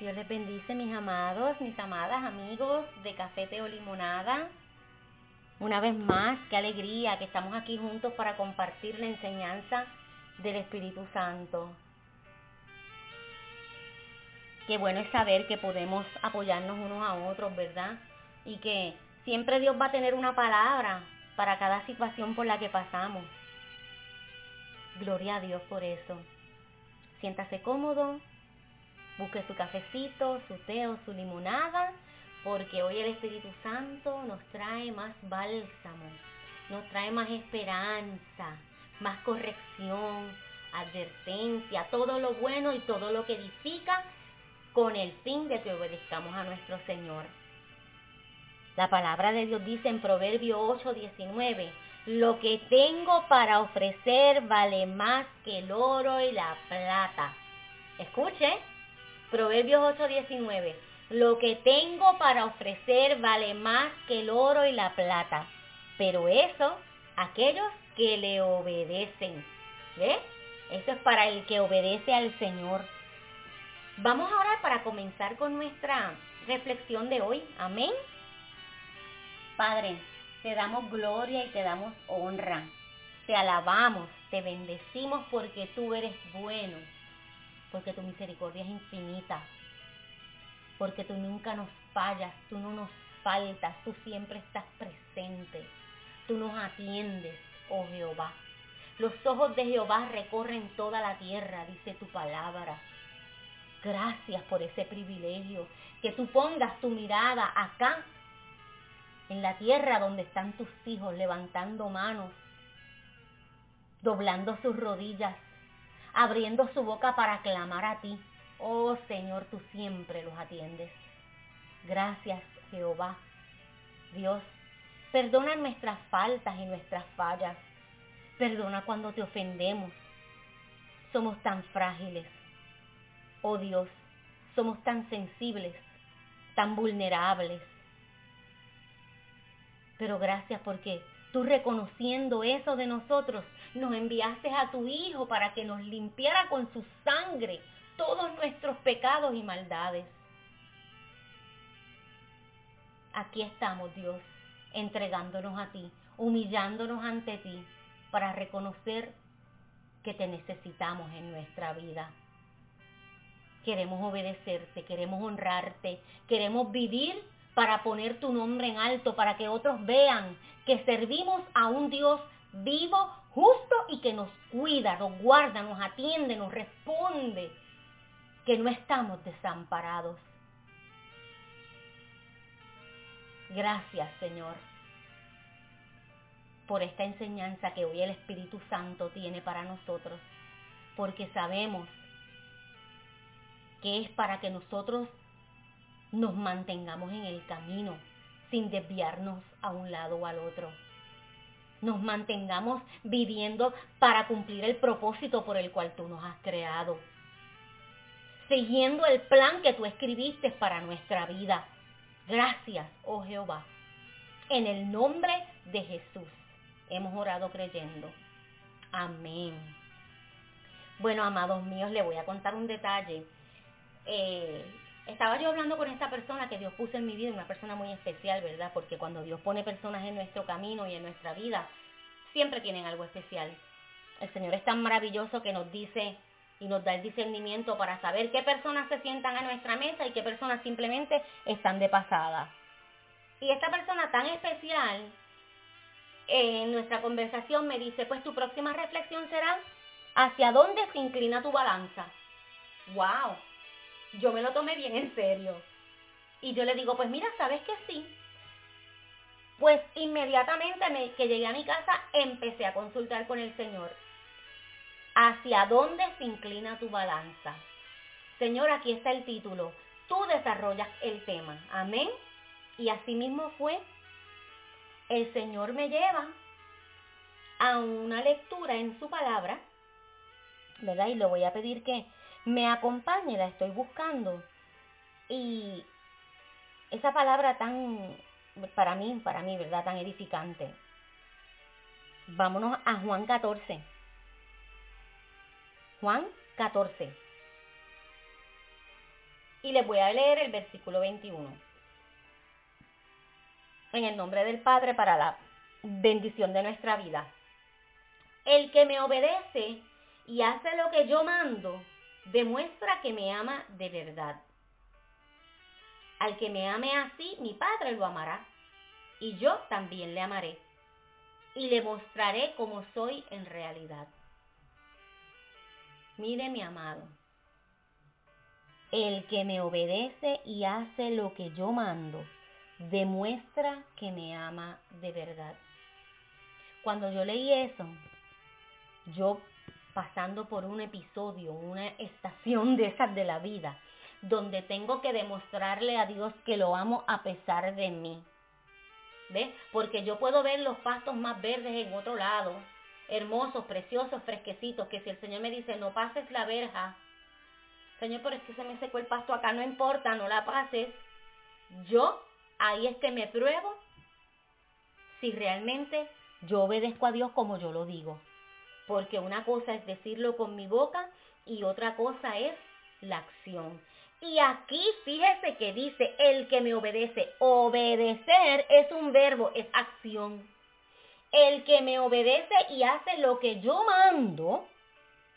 Dios les bendice, mis amados, mis amadas, amigos de Café o Limonada. Una vez más, qué alegría que estamos aquí juntos para compartir la enseñanza del Espíritu Santo. Qué bueno es saber que podemos apoyarnos unos a otros, ¿verdad? Y que siempre Dios va a tener una palabra para cada situación por la que pasamos. Gloria a Dios por eso. Siéntase cómodo, Busque su cafecito, su té o su limonada, porque hoy el Espíritu Santo nos trae más bálsamo, nos trae más esperanza, más corrección, advertencia, todo lo bueno y todo lo que edifica con el fin de que obedezcamos a nuestro Señor. La palabra de Dios dice en Proverbio 8, 19, lo que tengo para ofrecer vale más que el oro y la plata. Escuche, Proverbios 8:19. Lo que tengo para ofrecer vale más que el oro y la plata, pero eso, aquellos que le obedecen. ¿Ve? Eso es para el que obedece al Señor. Vamos ahora para comenzar con nuestra reflexión de hoy. Amén. Padre, te damos gloria y te damos honra. Te alabamos, te bendecimos porque tú eres bueno porque tu misericordia es infinita, porque tú nunca nos fallas, tú no nos faltas, tú siempre estás presente, tú nos atiendes, oh Jehová. Los ojos de Jehová recorren toda la tierra, dice tu palabra. Gracias por ese privilegio, que tú pongas tu mirada acá, en la tierra donde están tus hijos, levantando manos, doblando sus rodillas, abriendo su boca para clamar a ti. Oh Señor, tú siempre los atiendes. Gracias, Jehová. Dios, perdona nuestras faltas y nuestras fallas. Perdona cuando te ofendemos. Somos tan frágiles. Oh Dios, somos tan sensibles, tan vulnerables. Pero gracias porque tú reconociendo eso de nosotros, nos enviaste a tu Hijo para que nos limpiara con su sangre todos nuestros pecados y maldades. Aquí estamos, Dios, entregándonos a ti, humillándonos ante ti para reconocer que te necesitamos en nuestra vida. Queremos obedecerte, queremos honrarte, queremos vivir para poner tu nombre en alto, para que otros vean que servimos a un Dios vivo, justo y que nos cuida, nos guarda, nos atiende, nos responde, que no estamos desamparados. Gracias, Señor, por esta enseñanza que hoy el Espíritu Santo tiene para nosotros, porque sabemos que es para que nosotros nos mantengamos en el camino sin desviarnos a un lado o al otro nos mantengamos viviendo para cumplir el propósito por el cual tú nos has creado. Siguiendo el plan que tú escribiste para nuestra vida. Gracias, oh Jehová. En el nombre de Jesús hemos orado creyendo. Amén. Bueno, amados míos, le voy a contar un detalle. Eh, estaba yo hablando con esta persona que Dios puso en mi vida, una persona muy especial, ¿verdad? Porque cuando Dios pone personas en nuestro camino y en nuestra vida, siempre tienen algo especial. El Señor es tan maravilloso que nos dice y nos da el discernimiento para saber qué personas se sientan a nuestra mesa y qué personas simplemente están de pasada. Y esta persona tan especial en nuestra conversación me dice, pues tu próxima reflexión será hacia dónde se inclina tu balanza. ¡Wow! Yo me lo tomé bien en serio. Y yo le digo, pues mira, ¿sabes que sí? Pues inmediatamente me, que llegué a mi casa empecé a consultar con el Señor. ¿Hacia dónde se inclina tu balanza? Señor, aquí está el título. Tú desarrollas el tema. Amén. Y así mismo fue. El Señor me lleva a una lectura en su palabra, ¿verdad? Y le voy a pedir que me acompañe, la estoy buscando. Y esa palabra tan, para mí, para mí, ¿verdad? Tan edificante. Vámonos a Juan 14. Juan 14. Y les voy a leer el versículo 21. En el nombre del Padre para la bendición de nuestra vida. El que me obedece y hace lo que yo mando, demuestra que me ama de verdad. Al que me ame así, mi Padre lo amará, y yo también le amaré, y le mostraré cómo soy en realidad. Mire mi amado, el que me obedece y hace lo que yo mando, demuestra que me ama de verdad. Cuando yo leí eso, yo pasando por un episodio, una estación de esas de la vida, donde tengo que demostrarle a Dios que lo amo a pesar de mí. ¿Ves? Porque yo puedo ver los pastos más verdes en otro lado, hermosos, preciosos, fresquecitos, que si el Señor me dice, no pases la verja, Señor, pero es que se me secó el pasto acá, no importa, no la pases. Yo ahí es que me pruebo si realmente yo obedezco a Dios como yo lo digo. Porque una cosa es decirlo con mi boca y otra cosa es la acción. Y aquí fíjese que dice el que me obedece. Obedecer es un verbo, es acción. El que me obedece y hace lo que yo mando,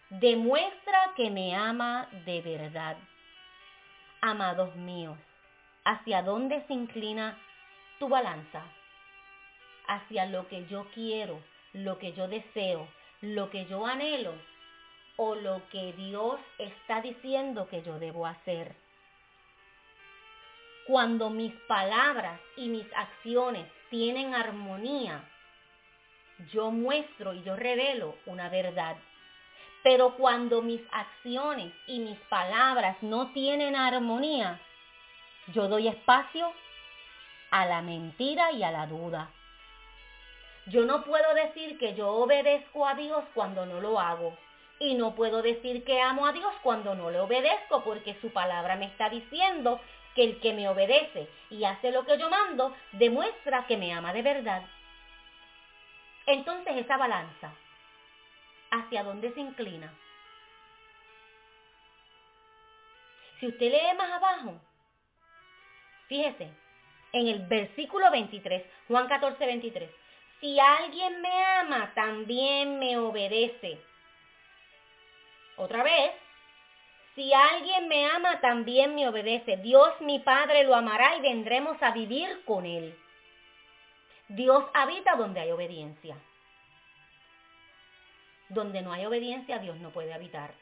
demuestra que me ama de verdad. Amados míos, ¿hacia dónde se inclina tu balanza? ¿Hacia lo que yo quiero, lo que yo deseo, lo que yo anhelo o lo que Dios está diciendo que yo debo hacer? Cuando mis palabras y mis acciones tienen armonía, yo muestro y yo revelo una verdad. Pero cuando mis acciones y mis palabras no tienen armonía, yo doy espacio a la mentira y a la duda. Yo no puedo decir que yo obedezco a Dios cuando no lo hago. Y no puedo decir que amo a Dios cuando no le obedezco, porque su palabra me está diciendo que el que me obedece y hace lo que yo mando, demuestra que me ama de verdad. Entonces esa balanza, ¿hacia dónde se inclina? Si usted lee más abajo, fíjese, en el versículo 23, Juan 14, 23, si alguien me ama, también me obedece. Otra vez, si alguien me ama, también me obedece. Dios mi Padre lo amará y vendremos a vivir con él. Dios habita donde hay obediencia. Donde no hay obediencia, Dios no puede habitar.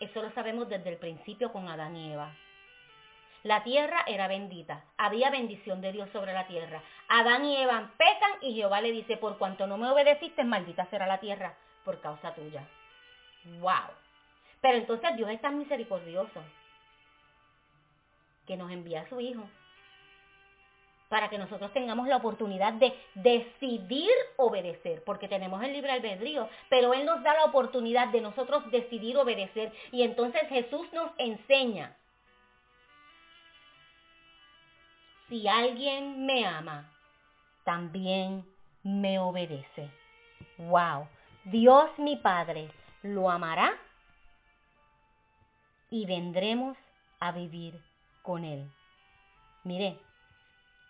Eso lo sabemos desde el principio con Adán y Eva. La tierra era bendita, había bendición de Dios sobre la tierra. Adán y Eva pecan y Jehová le dice, por cuanto no me obedeciste, maldita será la tierra por causa tuya. ¡Wow! Pero entonces Dios es tan misericordioso que nos envía a su Hijo para que nosotros tengamos la oportunidad de decidir obedecer, porque tenemos el libre albedrío, pero Él nos da la oportunidad de nosotros decidir obedecer. Y entonces Jesús nos enseña, si alguien me ama, también me obedece. ¡Wow! Dios mi Padre lo amará y vendremos a vivir con Él. Mire,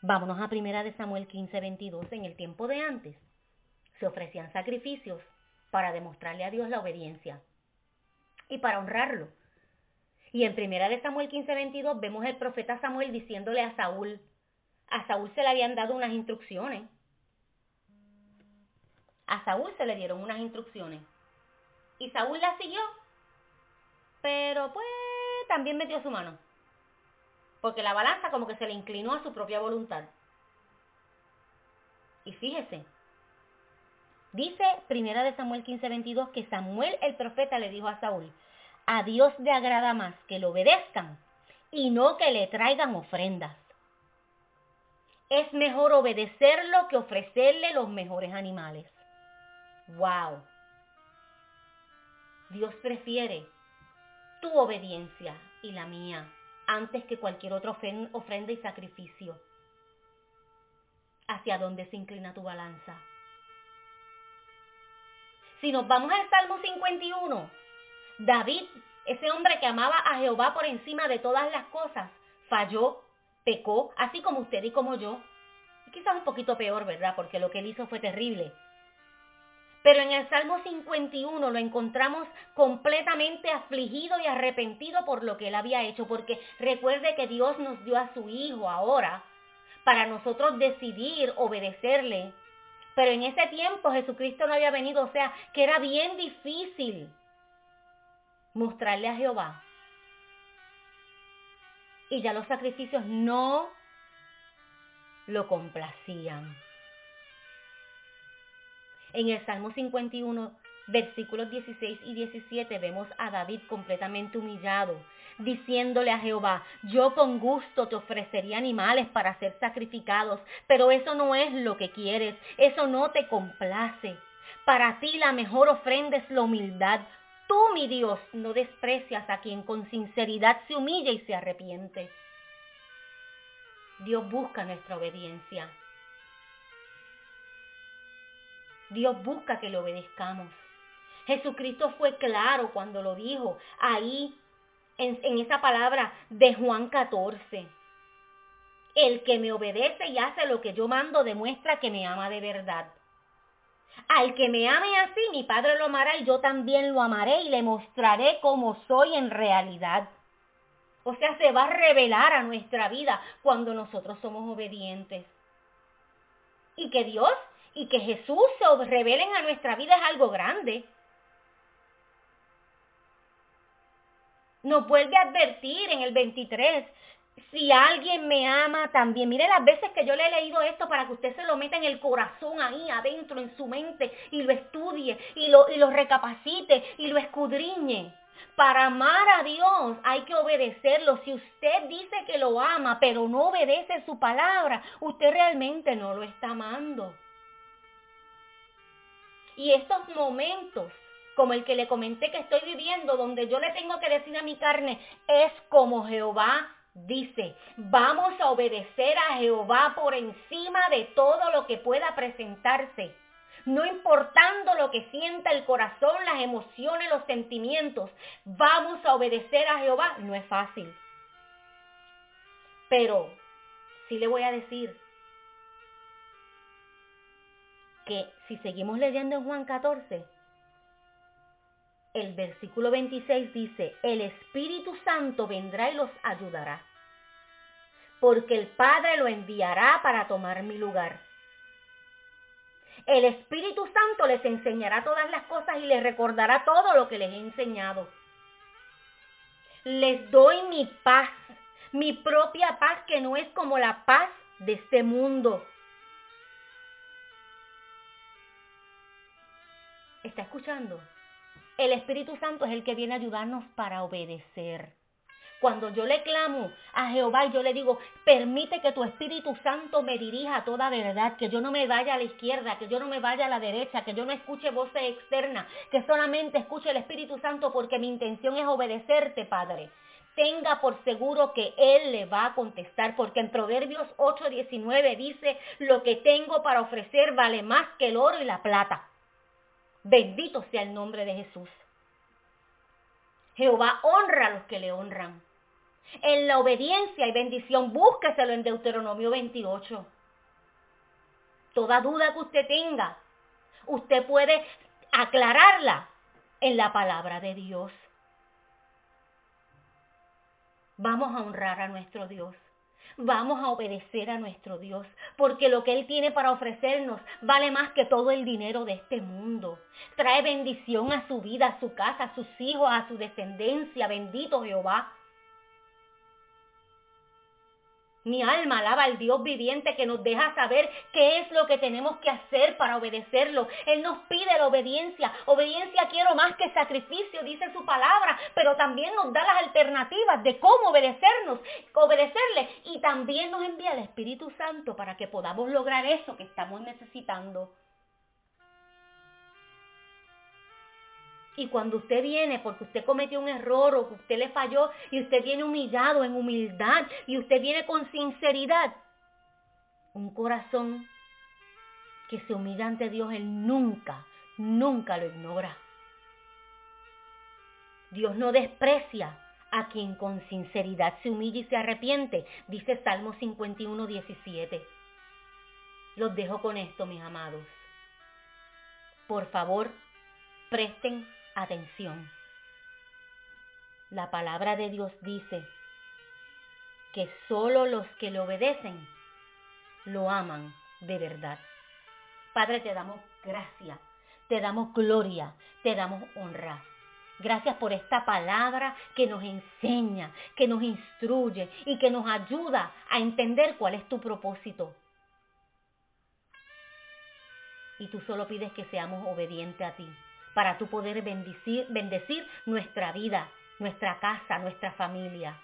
Vámonos a primera de Samuel 15, 22. En el tiempo de antes se ofrecían sacrificios para demostrarle a Dios la obediencia y para honrarlo. Y en primera de Samuel 15, 22 vemos el profeta Samuel diciéndole a Saúl, a Saúl se le habían dado unas instrucciones. A Saúl se le dieron unas instrucciones. Y Saúl las siguió. Pero pues también metió su mano porque la balanza como que se le inclinó a su propia voluntad. Y fíjese, dice Primera de Samuel 15:22 que Samuel el profeta le dijo a Saúl, a Dios le agrada más que le obedezcan y no que le traigan ofrendas. Es mejor obedecerlo que ofrecerle los mejores animales. ¡Wow! Dios prefiere tu obediencia y la mía antes que cualquier otra ofrenda y sacrificio. ¿Hacia dónde se inclina tu balanza? Si nos vamos al Salmo 51, David ese hombre que amaba a Jehová por encima de todas las cosas, falló, pecó, así como usted y como yo. quizás un poquito peor, ¿verdad? Porque lo que él hizo fue terrible. Pero en el Salmo 51 lo encontramos completamente afligido y arrepentido por lo que él había hecho, porque recuerde que Dios nos dio a su Hijo ahora para nosotros decidir obedecerle. Pero en ese tiempo Jesucristo no había venido, o sea, que era bien difícil mostrarle a Jehová. Y ya los sacrificios no lo complacían. En el Salmo 51, versículos 16 y 17, vemos a David completamente humillado, diciéndole a Jehová, yo con gusto te ofrecería animales para ser sacrificados, pero eso no es lo que quieres, eso no te complace. Para ti la mejor ofrenda es la humildad. Tú, mi Dios, no desprecias a quien con sinceridad se humilla y se arrepiente. Dios busca nuestra obediencia. Dios busca que le obedezcamos. Jesucristo fue claro cuando lo dijo ahí en, en, esa palabra de Juan 14. El que me obedece y hace lo que yo mando demuestra que me ama de verdad. Al que me ame así, mi Padre lo amará y yo también lo amaré y le mostraré cómo soy en realidad. O sea, se va a revelar a nuestra vida cuando nosotros somos obedientes. Y que Dios y que Jesús se revelen a nuestra vida es algo grande. Nos vuelve a advertir en el 23, si alguien me ama también. Mire las veces que yo le he leído esto para que usted se lo meta en el corazón ahí adentro, en su mente, y lo estudie, y lo, y lo recapacite, y lo escudriñe. Para amar a Dios hay que obedecerlo. Si usted dice que lo ama, pero no obedece su palabra, usted realmente no lo está amando. Y estos momentos, como el que le comenté que estoy viviendo, donde yo le tengo que decir a mi carne, es como Jehová dice, vamos a obedecer a Jehová por encima de todo lo que pueda presentarse. No importando lo que sienta el corazón, las emociones, los sentimientos, vamos a obedecer a Jehová. No es fácil. Pero sí le voy a decir que si seguimos leyendo en Juan 14, el versículo 26 dice, el Espíritu Santo vendrá y los ayudará, porque el Padre lo enviará para tomar mi lugar. El Espíritu Santo les enseñará todas las cosas y les recordará todo lo que les he enseñado. Les doy mi paz, mi propia paz que no es como la paz de este mundo. ¿Está escuchando? El Espíritu Santo es el que viene a ayudarnos para obedecer. Cuando yo le clamo a Jehová y yo le digo, permite que tu Espíritu Santo me dirija a toda verdad, que yo no me vaya a la izquierda, que yo no me vaya a la derecha, que yo no escuche voces externas, que solamente escuche el Espíritu Santo porque mi intención es obedecerte, Padre. Tenga por seguro que Él le va a contestar, porque en Proverbios 8:19 dice, lo que tengo para ofrecer vale más que el oro y la plata. Bendito sea el nombre de Jesús. Jehová honra a los que le honran. En la obediencia y bendición, búsqueselo en Deuteronomio 28. Toda duda que usted tenga, usted puede aclararla en la palabra de Dios. Vamos a honrar a nuestro Dios vamos a obedecer a nuestro Dios, porque lo que Él tiene para ofrecernos vale más que todo el dinero de este mundo. Trae bendición a su vida, a su casa, a sus hijos, a su descendencia. Bendito Jehová. Mi alma alaba al Dios viviente que nos deja saber qué es lo que tenemos que hacer para obedecerlo. Él nos pide la obediencia. Obediencia quiero más que sacrificio, dice su palabra, pero también nos da las alternativas de cómo obedecernos, obedecerle. Y también nos envía el Espíritu Santo para que podamos lograr eso que estamos necesitando. Y cuando usted viene porque usted cometió un error o que usted le falló y usted viene humillado en humildad y usted viene con sinceridad, un corazón que se humilla ante Dios, Él nunca, nunca lo ignora. Dios no desprecia a quien con sinceridad se humilla y se arrepiente, dice Salmo 51, 17. Los dejo con esto, mis amados. Por favor, presten atención. La palabra de Dios dice que solo los que le obedecen lo aman de verdad. Padre, te damos gracia, te damos gloria, te damos honra. Gracias por esta palabra que nos enseña, que nos instruye y que nos ayuda a entender cuál es tu propósito. Y tú solo pides que seamos obedientes a ti, para tú poder bendecir, bendecir nuestra vida, nuestra casa, nuestra familia.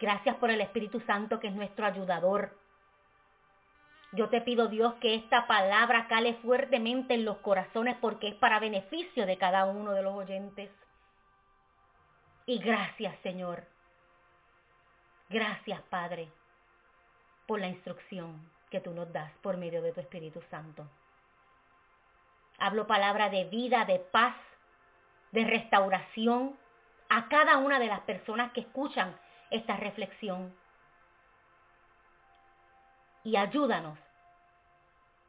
Gracias por el Espíritu Santo que es nuestro ayudador, yo te pido, Dios, que esta palabra cale fuertemente en los corazones porque es para beneficio de cada uno de los oyentes. Y gracias, Señor. Gracias, Padre, por la instrucción que tú nos das por medio de tu Espíritu Santo. Hablo palabra de vida, de paz, de restauración a cada una de las personas que escuchan esta reflexión y ayúdanos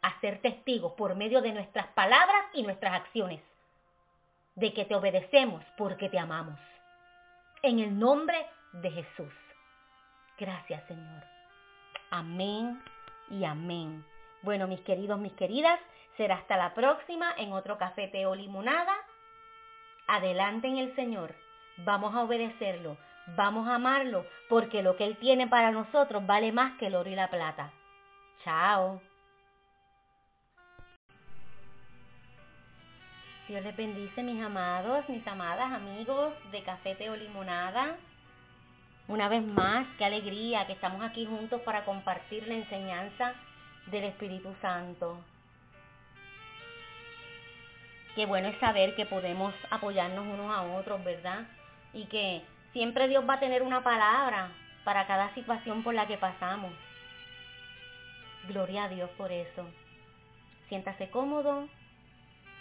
a ser testigos por medio de nuestras palabras y nuestras acciones de que te obedecemos porque te amamos. En el nombre de Jesús. Gracias Señor. Amén y amén. Bueno, mis queridos, mis queridas, será hasta la próxima en otro café, té o limonada. Adelante en el Señor. Vamos a obedecerlo. Vamos a amarlo porque lo que Él tiene para nosotros vale más que el oro y la plata. Chao. Dios les bendice, mis amados, mis amadas, amigos de Café o Limonada. Una vez más, qué alegría que estamos aquí juntos para compartir la enseñanza del Espíritu Santo. Qué bueno es saber que podemos apoyarnos unos a otros, ¿verdad? Y que siempre Dios va a tener una palabra para cada situación por la que pasamos. Gloria a Dios por eso. Siéntase cómodo,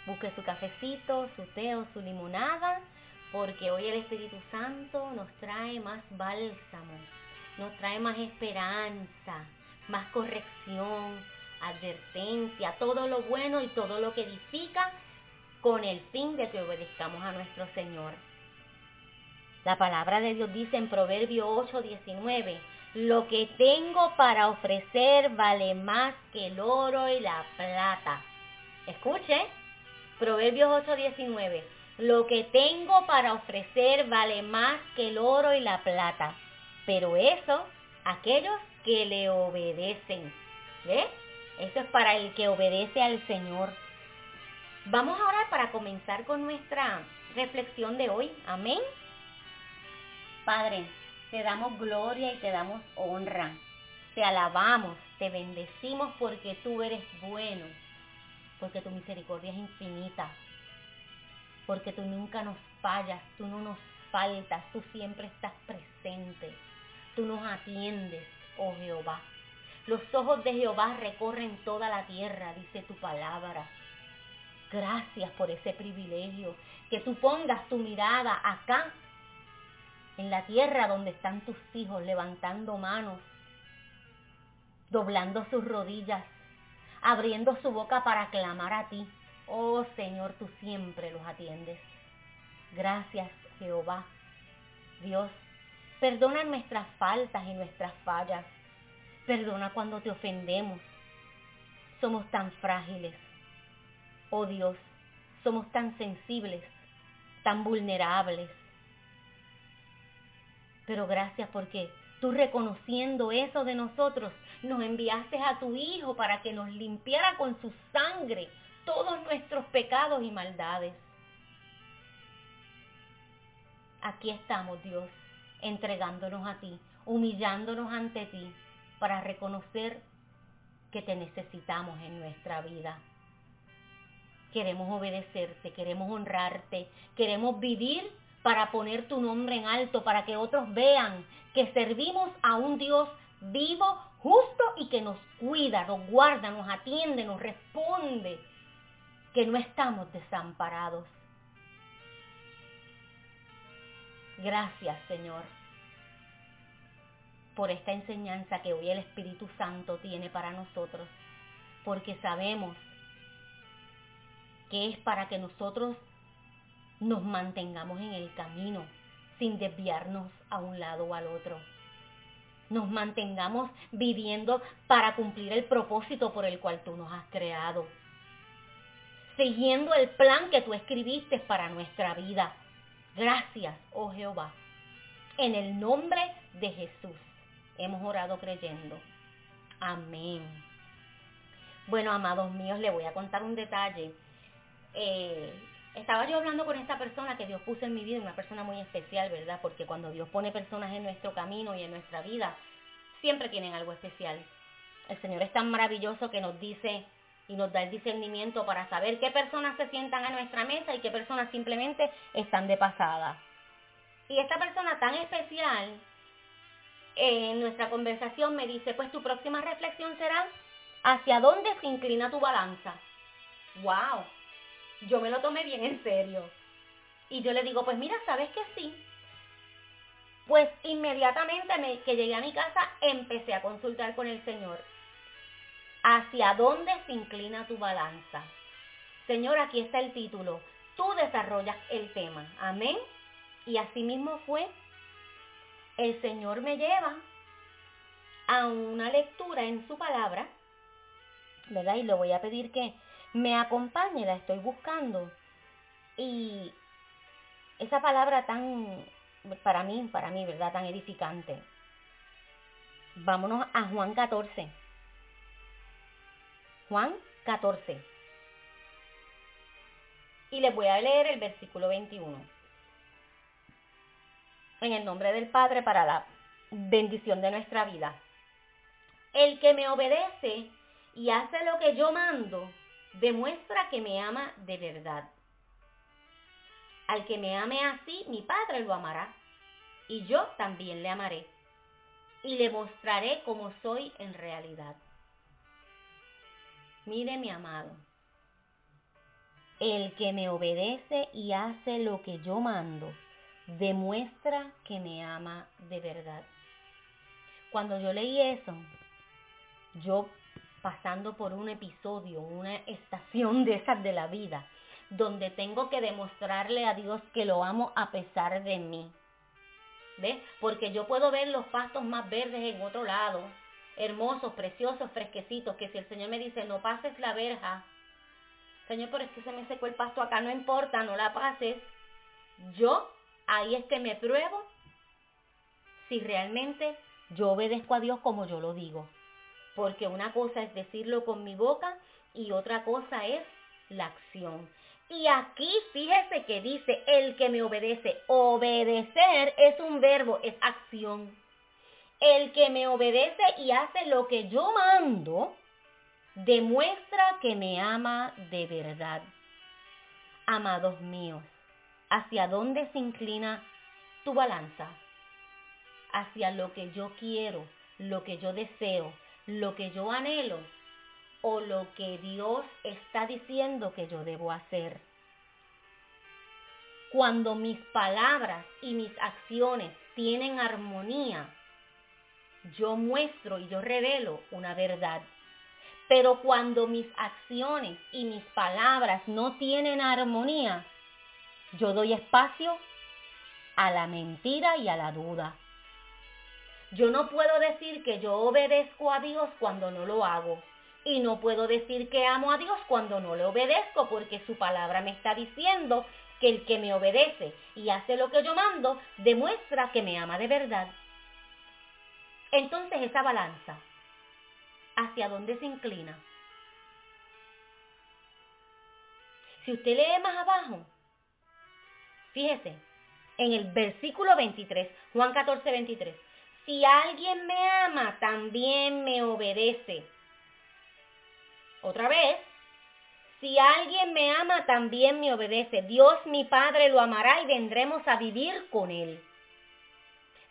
busque su cafecito, su té o su limonada, porque hoy el Espíritu Santo nos trae más bálsamo, nos trae más esperanza, más corrección, advertencia, todo lo bueno y todo lo que edifica con el fin de que obedezcamos a nuestro Señor. La palabra de Dios dice en Proverbio 8, 19, lo que tengo para ofrecer vale más que el oro y la plata. Escuche, Proverbios 8:19. Lo que tengo para ofrecer vale más que el oro y la plata. Pero eso, aquellos que le obedecen. ¿Ve? Eso es para el que obedece al Señor. Vamos ahora para comenzar con nuestra reflexión de hoy. Amén. Padre, te damos gloria y te damos honra. Te alabamos, te bendecimos porque tú eres bueno, porque tu misericordia es infinita, porque tú nunca nos fallas, tú no nos faltas, tú siempre estás presente, tú nos atiendes, oh Jehová. Los ojos de Jehová recorren toda la tierra, dice tu palabra. Gracias por ese privilegio, que tú pongas tu mirada acá en la tierra donde están tus hijos levantando manos, doblando sus rodillas, abriendo su boca para clamar a ti. Oh Señor, tú siempre los atiendes. Gracias, Jehová. Dios, perdona nuestras faltas y nuestras fallas. Perdona cuando te ofendemos. Somos tan frágiles. Oh Dios, somos tan sensibles, tan vulnerables pero gracias porque tú reconociendo eso de nosotros, nos enviaste a tu Hijo para que nos limpiara con su sangre todos nuestros pecados y maldades. Aquí estamos, Dios, entregándonos a ti, humillándonos ante ti, para reconocer que te necesitamos en nuestra vida. Queremos obedecerte, queremos honrarte, queremos vivir para poner tu nombre en alto, para que otros vean que servimos a un Dios vivo, justo y que nos cuida, nos guarda, nos atiende, nos responde, que no estamos desamparados. Gracias, Señor, por esta enseñanza que hoy el Espíritu Santo tiene para nosotros, porque sabemos que es para que nosotros nos mantengamos en el camino sin desviarnos a un lado o al otro. Nos mantengamos viviendo para cumplir el propósito por el cual tú nos has creado. Siguiendo el plan que tú escribiste para nuestra vida. Gracias, oh Jehová. En el nombre de Jesús hemos orado creyendo. Amén. Bueno, amados míos, le voy a contar un detalle. Eh, estaba yo hablando con esta persona que Dios puso en mi vida, una persona muy especial, ¿verdad? Porque cuando Dios pone personas en nuestro camino y en nuestra vida, siempre tienen algo especial. El Señor es tan maravilloso que nos dice y nos da el discernimiento para saber qué personas se sientan a nuestra mesa y qué personas simplemente están de pasada. Y esta persona tan especial en nuestra conversación me dice, pues tu próxima reflexión será hacia dónde se inclina tu balanza. ¡Wow! yo me lo tomé bien en serio. Y yo le digo, pues mira, ¿sabes que sí? Pues inmediatamente me, que llegué a mi casa empecé a consultar con el Señor. ¿Hacia dónde se inclina tu balanza? Señor, aquí está el título. Tú desarrollas el tema. Amén. Y así mismo fue. El Señor me lleva a una lectura en su palabra, ¿verdad? Y le voy a pedir que me acompañe, la estoy buscando. Y esa palabra tan, para mí, para mí, ¿verdad? Tan edificante. Vámonos a Juan 14. Juan 14. Y les voy a leer el versículo 21. En el nombre del Padre para la bendición de nuestra vida. El que me obedece y hace lo que yo mando, demuestra que me ama de verdad. Al que me ame así, mi Padre lo amará, y yo también le amaré, y le mostraré cómo soy en realidad. Mire mi amado, el que me obedece y hace lo que yo mando, demuestra que me ama de verdad. Cuando yo leí eso, yo pasando por un episodio, una estación de esas de la vida, donde tengo que demostrarle a Dios que lo amo a pesar de mí. ¿Ves? Porque yo puedo ver los pastos más verdes en otro lado, hermosos, preciosos, fresquecitos, que si el Señor me dice, no pases la verja, Señor, pero es que se me secó el pasto acá, no importa, no la pases. Yo ahí es que me pruebo si realmente yo obedezco a Dios como yo lo digo porque una cosa es decirlo con mi boca y otra cosa es la acción. Y aquí fíjese que dice el que me obedece. Obedecer es un verbo, es acción. El que me obedece y hace lo que yo mando, demuestra que me ama de verdad. Amados míos, ¿hacia dónde se inclina tu balanza? Hacia lo que yo quiero, lo que yo deseo, lo que yo anhelo o lo que Dios está diciendo que yo debo hacer. Cuando mis palabras y mis acciones tienen armonía, yo muestro y yo revelo una verdad. Pero cuando mis acciones y mis palabras no tienen armonía, yo doy espacio a la mentira y a la duda. Yo no puedo decir que yo obedezco a Dios cuando no lo hago. Y no puedo decir que amo a Dios cuando no le obedezco, porque su palabra me está diciendo que el que me obedece y hace lo que yo mando, demuestra que me ama de verdad. Entonces esa balanza, ¿hacia dónde se inclina? Si usted lee más abajo, fíjese, en el versículo 23, Juan 14, 23, si alguien me ama, también me obedece. Otra vez, si alguien me ama, también me obedece. Dios mi Padre lo amará y vendremos a vivir con él.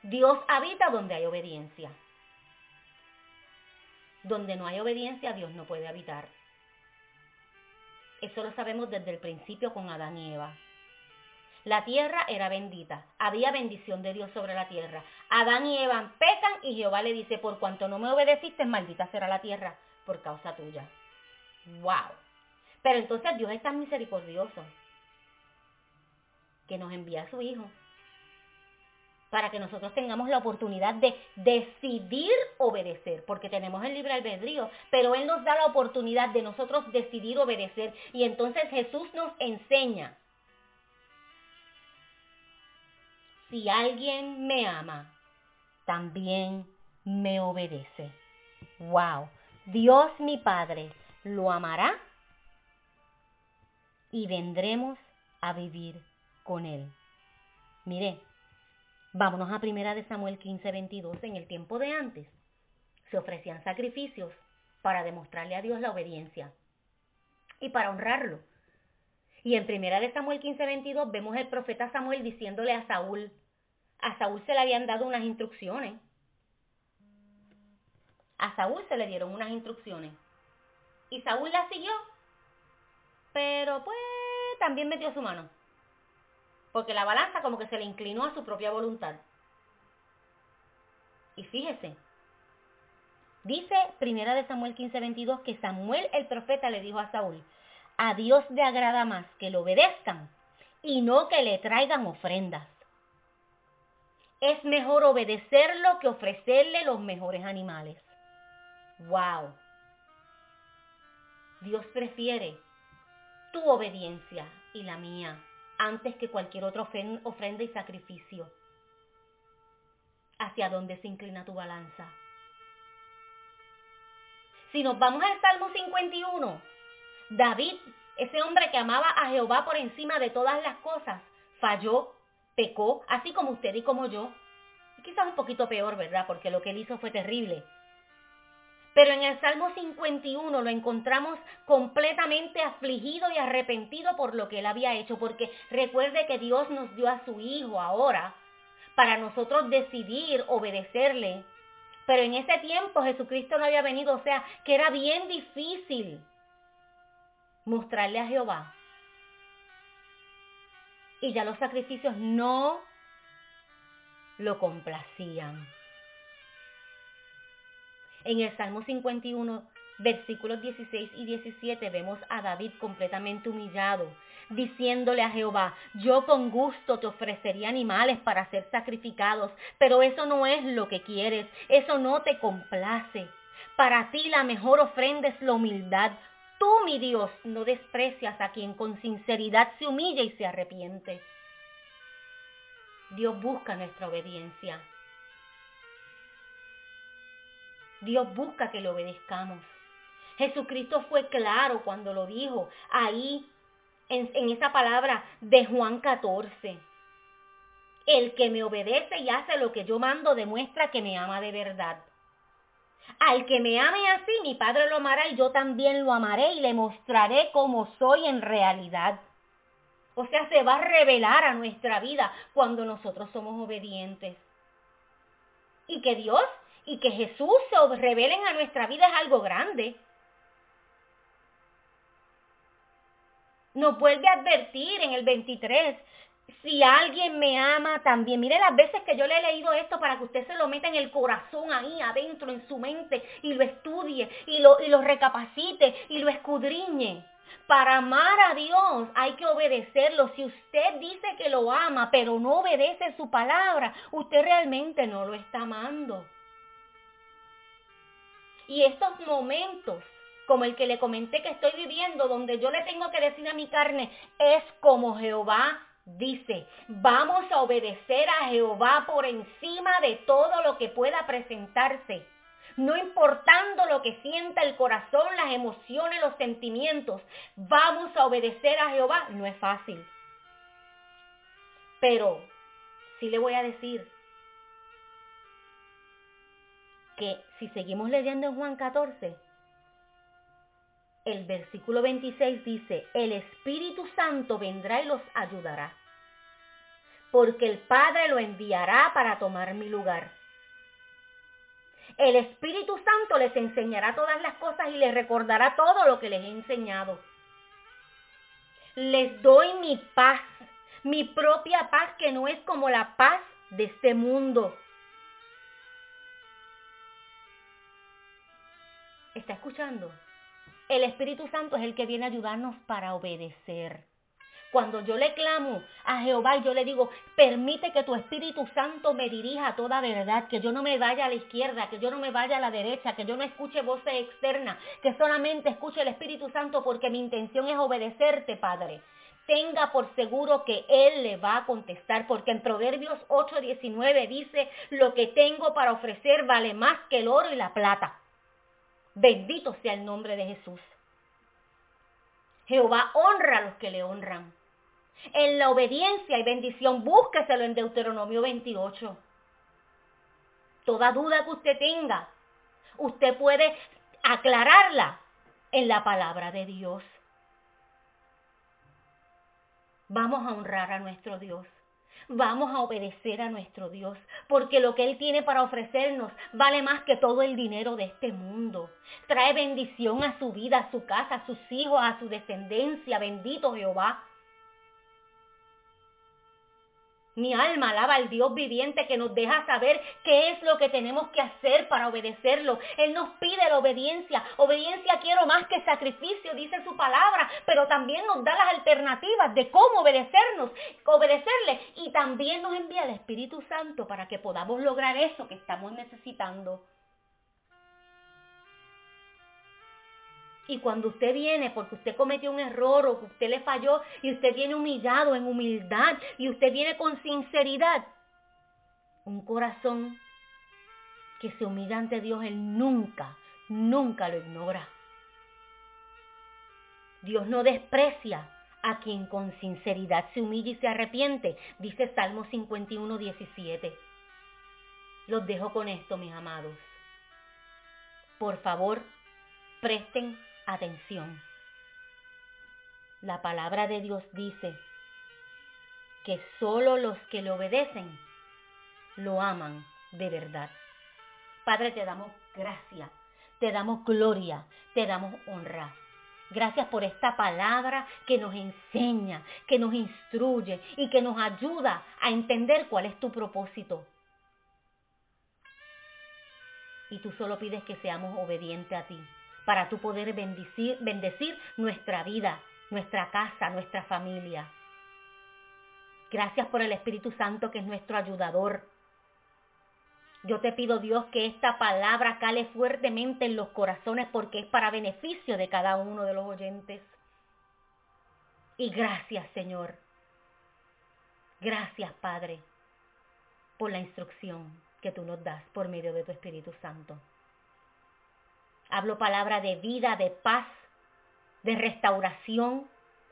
Dios habita donde hay obediencia. Donde no hay obediencia, Dios no puede habitar. Eso lo sabemos desde el principio con Adán y Eva. La tierra era bendita, había bendición de Dios sobre la tierra. Adán y Eva pecan y Jehová le dice, por cuanto no me obedeciste, maldita será la tierra por causa tuya. ¡Wow! Pero entonces Dios es tan misericordioso que nos envía a su Hijo para que nosotros tengamos la oportunidad de decidir obedecer, porque tenemos el libre albedrío, pero Él nos da la oportunidad de nosotros decidir obedecer. Y entonces Jesús nos enseña, si alguien me ama, también me obedece. ¡Wow! Dios mi Padre lo amará y vendremos a vivir con Él. Mire, Vámonos a primera de Samuel 15, 22. En el tiempo de antes se ofrecían sacrificios para demostrarle a Dios la obediencia y para honrarlo. Y en primera de Samuel 15, 22 vemos el profeta Samuel diciéndole a Saúl, a Saúl se le habían dado unas instrucciones. A Saúl se le dieron unas instrucciones. Y Saúl las siguió. Pero pues también metió su mano porque la balanza como que se le inclinó a su propia voluntad. Y fíjese, dice Primera de Samuel 15:22 que Samuel el profeta le dijo a Saúl, a Dios le agrada más que le obedezcan y no que le traigan ofrendas. Es mejor obedecerlo que ofrecerle los mejores animales. ¡Wow! Dios prefiere tu obediencia y la mía antes que cualquier otra ofrenda y sacrificio. ¿Hacia dónde se inclina tu balanza? Si nos vamos al Salmo 51, David, ese hombre que amaba a Jehová por encima de todas las cosas, falló, pecó, así como usted y como yo. Y quizás un poquito peor, ¿verdad? Porque lo que él hizo fue terrible. Pero en el Salmo 51 lo encontramos completamente afligido y arrepentido por lo que él había hecho, porque recuerde que Dios nos dio a su Hijo ahora para nosotros decidir obedecerle. Pero en ese tiempo Jesucristo no había venido, o sea, que era bien difícil mostrarle a Jehová. Y ya los sacrificios no lo complacían. En el Salmo 51, versículos 16 y 17, vemos a David completamente humillado, diciéndole a Jehová, yo con gusto te ofrecería animales para ser sacrificados, pero eso no es lo que quieres, eso no te complace. Para ti la mejor ofrenda es la humildad. Tú, mi Dios, no desprecias a quien con sinceridad se humilla y se arrepiente. Dios busca nuestra obediencia. Dios busca que le obedezcamos. Jesucristo fue claro cuando lo dijo ahí en, esa palabra de Juan 14. El que me obedece y hace lo que yo mando demuestra que me ama de verdad. Al que me ame así, mi Padre lo amará y yo también lo amaré y le mostraré cómo soy en realidad. O sea, se va a revelar a nuestra vida cuando nosotros somos obedientes. Y que Dios y que Jesús se revelen a nuestra vida es algo grande. Nos vuelve a advertir en el 23, si alguien me ama también. Mire las veces que yo le he leído esto para que usted se lo meta en el corazón ahí adentro, en su mente, y lo estudie, y lo, y lo recapacite, y lo escudriñe. Para amar a Dios hay que obedecerlo. Si usted dice que lo ama, pero no obedece su palabra, usted realmente no lo está amando. Y estos momentos, como el que le comenté que estoy viviendo, donde yo le tengo que decir a mi carne, es como Jehová dice, vamos a obedecer a Jehová por encima de todo lo que pueda presentarse. No importando lo que sienta el corazón, las emociones, los sentimientos, vamos a obedecer a Jehová. No es fácil. Pero sí le voy a decir, que si seguimos leyendo en Juan 14, el versículo 26 dice, el Espíritu Santo vendrá y los ayudará, porque el Padre lo enviará para tomar mi lugar. El Espíritu Santo les enseñará todas las cosas y les recordará todo lo que les he enseñado. Les doy mi paz, mi propia paz que no es como la paz de este mundo. ¿Está escuchando? El Espíritu Santo es el que viene a ayudarnos para obedecer. Cuando yo le clamo a Jehová y yo le digo, permite que tu Espíritu Santo me dirija a toda verdad, que yo no me vaya a la izquierda, que yo no me vaya a la derecha, que yo no escuche voces externas, que solamente escuche el Espíritu Santo porque mi intención es obedecerte, Padre. Tenga por seguro que Él le va a contestar, porque en Proverbios 8:19 dice, lo que tengo para ofrecer vale más que el oro y la plata. Bendito sea el nombre de Jesús. Jehová honra a los que le honran. En la obediencia y bendición, búsqueselo en Deuteronomio 28. Toda duda que usted tenga, usted puede aclararla en la palabra de Dios. Vamos a honrar a nuestro Dios. Vamos a obedecer a nuestro Dios, porque lo que Él tiene para ofrecernos vale más que todo el dinero de este mundo. Trae bendición a su vida, a su casa, a sus hijos, a su descendencia. Bendito Jehová. Mi alma alaba al Dios viviente que nos deja saber qué es lo que tenemos que hacer para obedecerlo. Él nos pide la obediencia. Obediencia quiero más que sacrificio, dice su palabra, pero también nos da las alternativas de cómo obedecernos, obedecerle y también nos envía el Espíritu Santo para que podamos lograr eso que estamos necesitando. Y cuando usted viene porque usted cometió un error o que usted le falló y usted viene humillado en humildad y usted viene con sinceridad, un corazón que se humilla ante Dios, Él nunca, nunca lo ignora. Dios no desprecia a quien con sinceridad se humilla y se arrepiente, dice Salmo 51, 17. Los dejo con esto, mis amados. Por favor, presten atención. La palabra de Dios dice que solo los que le obedecen lo aman de verdad. Padre, te damos gracia, te damos gloria, te damos honra. Gracias por esta palabra que nos enseña, que nos instruye y que nos ayuda a entender cuál es tu propósito. Y tú solo pides que seamos obedientes a ti para tú poder bendecir, bendecir nuestra vida, nuestra casa, nuestra familia. Gracias por el Espíritu Santo que es nuestro ayudador. Yo te pido Dios que esta palabra cale fuertemente en los corazones porque es para beneficio de cada uno de los oyentes. Y gracias Señor. Gracias Padre por la instrucción que tú nos das por medio de tu Espíritu Santo. Hablo palabra de vida, de paz, de restauración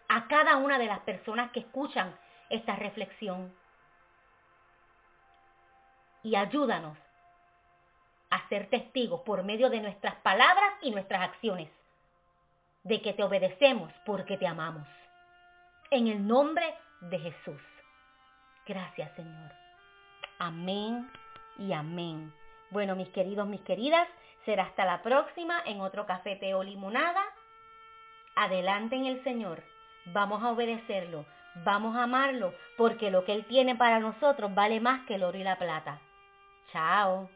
a cada una de las personas que escuchan esta reflexión. Y ayúdanos a ser testigos por medio de nuestras palabras y nuestras acciones de que te obedecemos porque te amamos. En el nombre de Jesús. Gracias Señor. Amén y amén. Bueno, mis queridos, mis queridas, Será hasta la próxima en otro café, o limonada. Adelante en el Señor. Vamos a obedecerlo. Vamos a amarlo porque lo que Él tiene para nosotros vale más que el oro y la plata. Chao.